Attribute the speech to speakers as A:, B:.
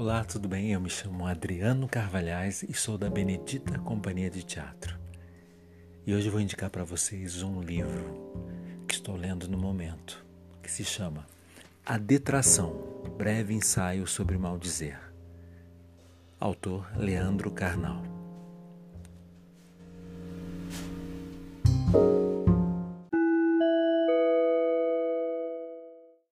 A: Olá, tudo bem? Eu me chamo Adriano Carvalhais e sou da Benedita Companhia de Teatro. E hoje vou indicar para vocês um livro que estou lendo no momento, que se chama A Detração, breve ensaio sobre maldizer. Autor Leandro Carnal.